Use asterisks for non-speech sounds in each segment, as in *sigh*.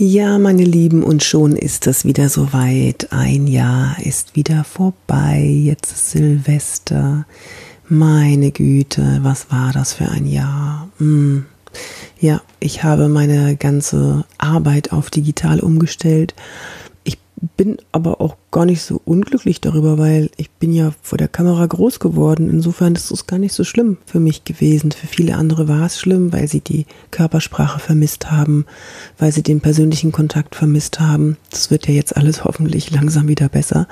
Ja, meine Lieben, und schon ist es wieder soweit. Ein Jahr ist wieder vorbei. Jetzt ist Silvester. Meine Güte, was war das für ein Jahr? Hm. Ja, ich habe meine ganze Arbeit auf digital umgestellt bin aber auch gar nicht so unglücklich darüber, weil ich bin ja vor der Kamera groß geworden. Insofern ist es gar nicht so schlimm für mich gewesen. Für viele andere war es schlimm, weil sie die Körpersprache vermisst haben, weil sie den persönlichen Kontakt vermisst haben. Das wird ja jetzt alles hoffentlich langsam wieder besser.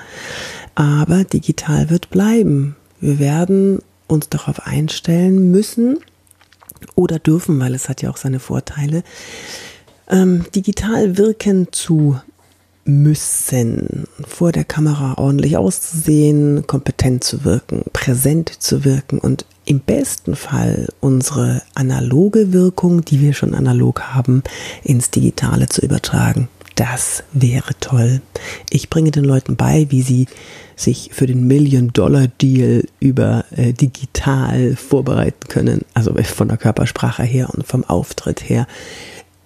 Aber digital wird bleiben. Wir werden uns darauf einstellen müssen oder dürfen, weil es hat ja auch seine Vorteile, ähm, digital wirken zu müssen, vor der Kamera ordentlich auszusehen, kompetent zu wirken, präsent zu wirken und im besten Fall unsere analoge Wirkung, die wir schon analog haben, ins Digitale zu übertragen. Das wäre toll. Ich bringe den Leuten bei, wie sie sich für den Million-Dollar-Deal über äh, digital vorbereiten können, also von der Körpersprache her und vom Auftritt her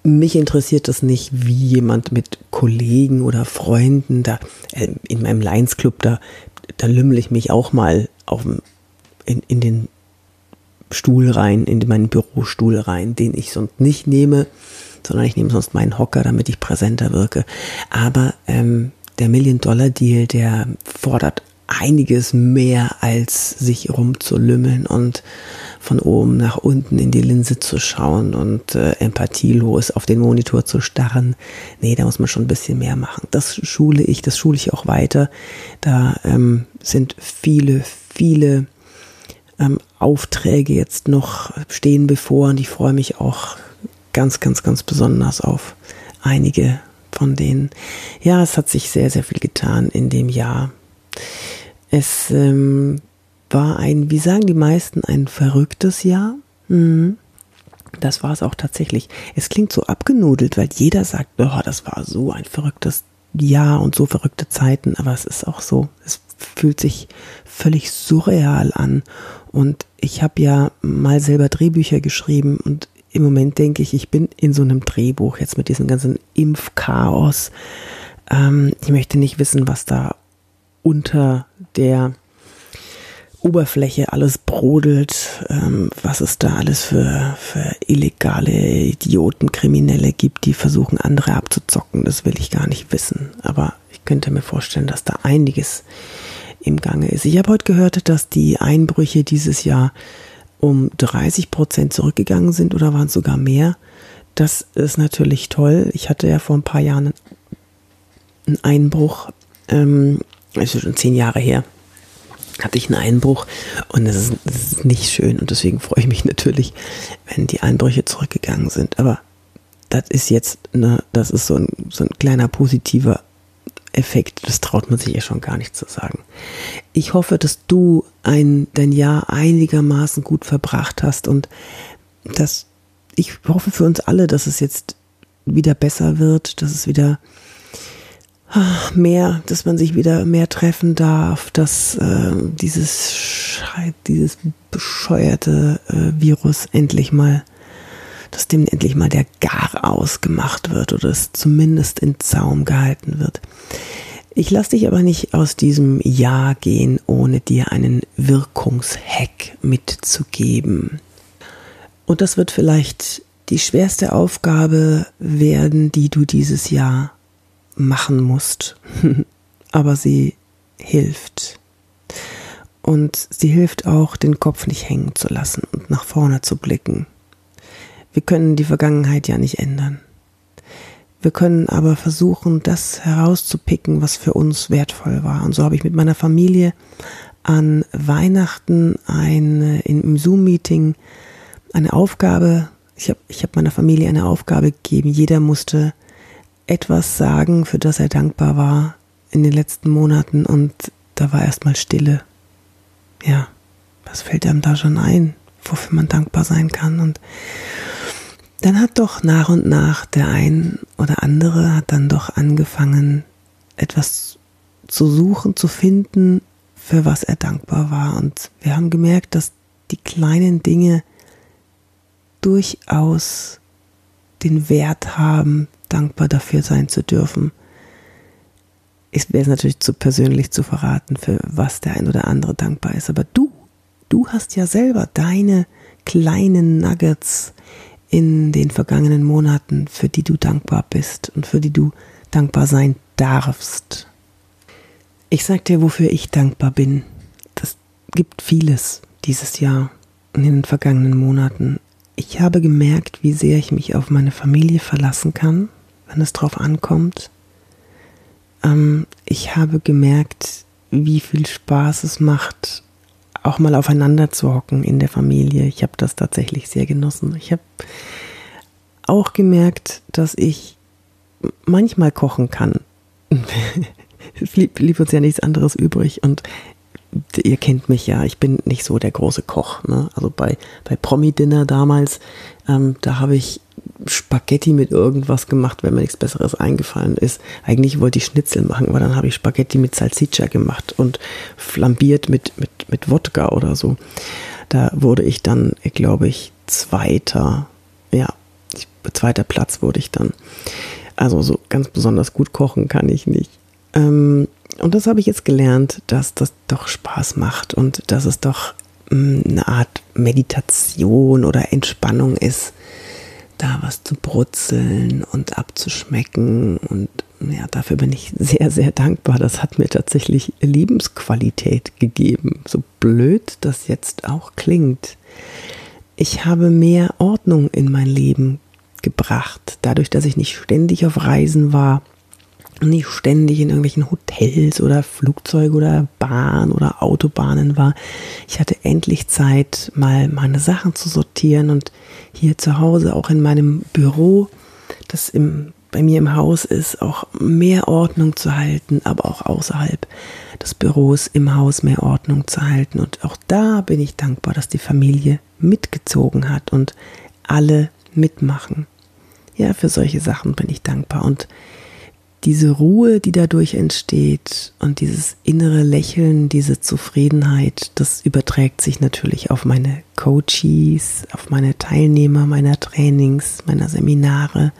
mich interessiert das nicht, wie jemand mit Kollegen oder Freunden da äh, in meinem Lions Club da da lümmel ich mich auch mal auf in, in den Stuhl rein, in meinen Bürostuhl rein, den ich sonst nicht nehme, sondern ich nehme sonst meinen Hocker, damit ich präsenter wirke. Aber ähm, der Million-Dollar-Deal, der fordert einiges mehr als sich rumzulümmeln und von oben nach unten in die Linse zu schauen und äh, empathielos auf den Monitor zu starren. Nee, da muss man schon ein bisschen mehr machen. Das schule ich, das schule ich auch weiter. Da ähm, sind viele, viele ähm, Aufträge jetzt noch stehen bevor und ich freue mich auch ganz, ganz, ganz besonders auf einige von denen. Ja, es hat sich sehr, sehr viel getan in dem Jahr. Es ähm, war ein, wie sagen die meisten, ein verrücktes Jahr. Mhm. Das war es auch tatsächlich. Es klingt so abgenudelt, weil jeder sagt, oh, das war so ein verrücktes Jahr und so verrückte Zeiten, aber es ist auch so. Es fühlt sich völlig surreal an. Und ich habe ja mal selber Drehbücher geschrieben und im Moment denke ich, ich bin in so einem Drehbuch jetzt mit diesem ganzen Impfchaos. Ähm, ich möchte nicht wissen, was da unter der Oberfläche alles brodelt, ähm, was es da alles für, für illegale Idioten, Kriminelle gibt, die versuchen, andere abzuzocken. Das will ich gar nicht wissen. Aber ich könnte mir vorstellen, dass da einiges im Gange ist. Ich habe heute gehört, dass die Einbrüche dieses Jahr um 30 Prozent zurückgegangen sind oder waren es sogar mehr. Das ist natürlich toll. Ich hatte ja vor ein paar Jahren einen Einbruch, ähm, ist schon zehn Jahre her hatte ich einen Einbruch und es ist, ist, nicht schön und deswegen freue ich mich *laughs* natürlich, wenn die Einbrüche zurückgegangen sind. Aber das ist jetzt, ne, das ist so ein, so ein kleiner positiver Effekt, das traut man sich ja schon gar nicht zu sagen. Ich hoffe, dass du ein, dein Jahr einigermaßen gut verbracht hast und dass ich hoffe für uns alle, dass es jetzt wieder besser wird, dass es wieder mehr, dass man sich wieder mehr treffen darf, dass äh, dieses Schei dieses bescheuerte äh, Virus endlich mal, dass dem endlich mal der Gar ausgemacht wird oder es zumindest in Zaum gehalten wird. Ich lasse dich aber nicht aus diesem Jahr gehen, ohne dir einen Wirkungshack mitzugeben. Und das wird vielleicht die schwerste Aufgabe werden, die du dieses Jahr machen musst, *laughs* aber sie hilft. Und sie hilft auch, den Kopf nicht hängen zu lassen und nach vorne zu blicken. Wir können die Vergangenheit ja nicht ändern. Wir können aber versuchen, das herauszupicken, was für uns wertvoll war. Und so habe ich mit meiner Familie an Weihnachten ein, im Zoom-Meeting eine Aufgabe, ich habe ich hab meiner Familie eine Aufgabe gegeben. Jeder musste etwas sagen, für das er dankbar war in den letzten Monaten und da war erstmal Stille. Ja, was fällt einem da schon ein, wofür man dankbar sein kann und dann hat doch nach und nach der ein oder andere hat dann doch angefangen, etwas zu suchen, zu finden, für was er dankbar war. Und wir haben gemerkt, dass die kleinen Dinge durchaus den Wert haben, dankbar dafür sein zu dürfen. Es wäre natürlich zu persönlich zu verraten, für was der ein oder andere dankbar ist. Aber du, du hast ja selber deine kleinen Nuggets in den vergangenen Monaten, für die du dankbar bist und für die du dankbar sein darfst. Ich sag dir, wofür ich dankbar bin. Das gibt vieles dieses Jahr in den vergangenen Monaten. Ich habe gemerkt, wie sehr ich mich auf meine Familie verlassen kann, wenn es drauf ankommt. Ähm, ich habe gemerkt, wie viel Spaß es macht, auch mal aufeinander zu hocken in der Familie. Ich habe das tatsächlich sehr genossen. Ich habe auch gemerkt, dass ich manchmal kochen kann. *laughs* es blieb, blieb, uns ja nichts anderes übrig und ihr kennt mich ja, ich bin nicht so der große Koch. Ne? Also bei, bei Promi-Dinner damals, ähm, da habe ich Spaghetti mit irgendwas gemacht, wenn mir nichts Besseres eingefallen ist. Eigentlich wollte ich Schnitzel machen, aber dann habe ich Spaghetti mit Salsiccia gemacht und flambiert mit, mit, mit Wodka oder so. Da wurde ich dann, glaube ich, Zweiter. Ja, zweiter Platz wurde ich dann. Also so ganz besonders gut kochen kann ich nicht. Ähm, und das habe ich jetzt gelernt, dass das doch Spaß macht und dass es doch mh, hm, eine Art Meditation oder Entspannung ist, da was zu brutzeln und abzuschmecken. Und ja, dafür bin ich sehr, sehr dankbar. Das hat mir tatsächlich Lebensqualität gegeben. So blöd das jetzt auch klingt. Ich habe mehr Ordnung in mein Leben gebracht, dadurch, dass ich nicht ständig auf Reisen war nicht ständig in irgendwelchen Hotels oder Flugzeug oder Bahn oder Autobahnen war. Ich hatte endlich Zeit, mal meine Sachen zu sortieren und hier zu Hause, auch in meinem Büro, das im, bei mir im Haus ist, auch mehr Ordnung zu halten, aber auch außerhalb des Büros im Haus mehr Ordnung zu halten. Und auch da bin ich dankbar, dass die Familie mitgezogen hat und alle mitmachen. Ja, für solche Sachen bin ich dankbar und diese Ruhe, die dadurch entsteht und dieses innere Lächeln, diese Zufriedenheit, das überträgt sich natürlich auf meine Coaches, auf meine Teilnehmer meiner Trainings, meiner Seminare.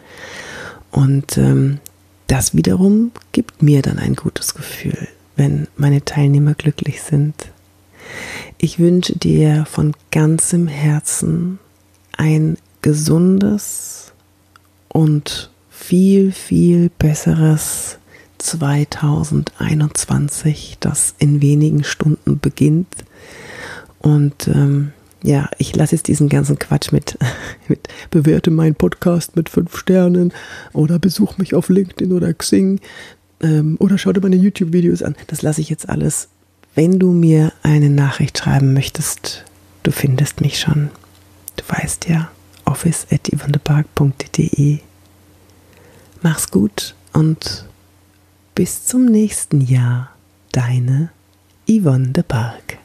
Und ähm, das wiederum gibt mir dann ein gutes Gefühl, wenn meine Teilnehmer glücklich sind. Ich wünsche dir von ganzem Herzen ein gesundes und viel, viel besseres 2021, das in wenigen Stunden beginnt. Und ähm, ja, ich lasse jetzt diesen ganzen Quatsch mit, *laughs* mit bewerte meinen Podcast mit fünf Sternen oder besuch mich auf LinkedIn oder Xing ähm, oder schau dir meine YouTube-Videos an. Das lasse ich jetzt alles. Wenn du mir eine Nachricht schreiben möchtest, du findest mich schon. Du weißt ja, office at Mach's gut und bis zum nächsten Jahr. Deine Yvonne de Park.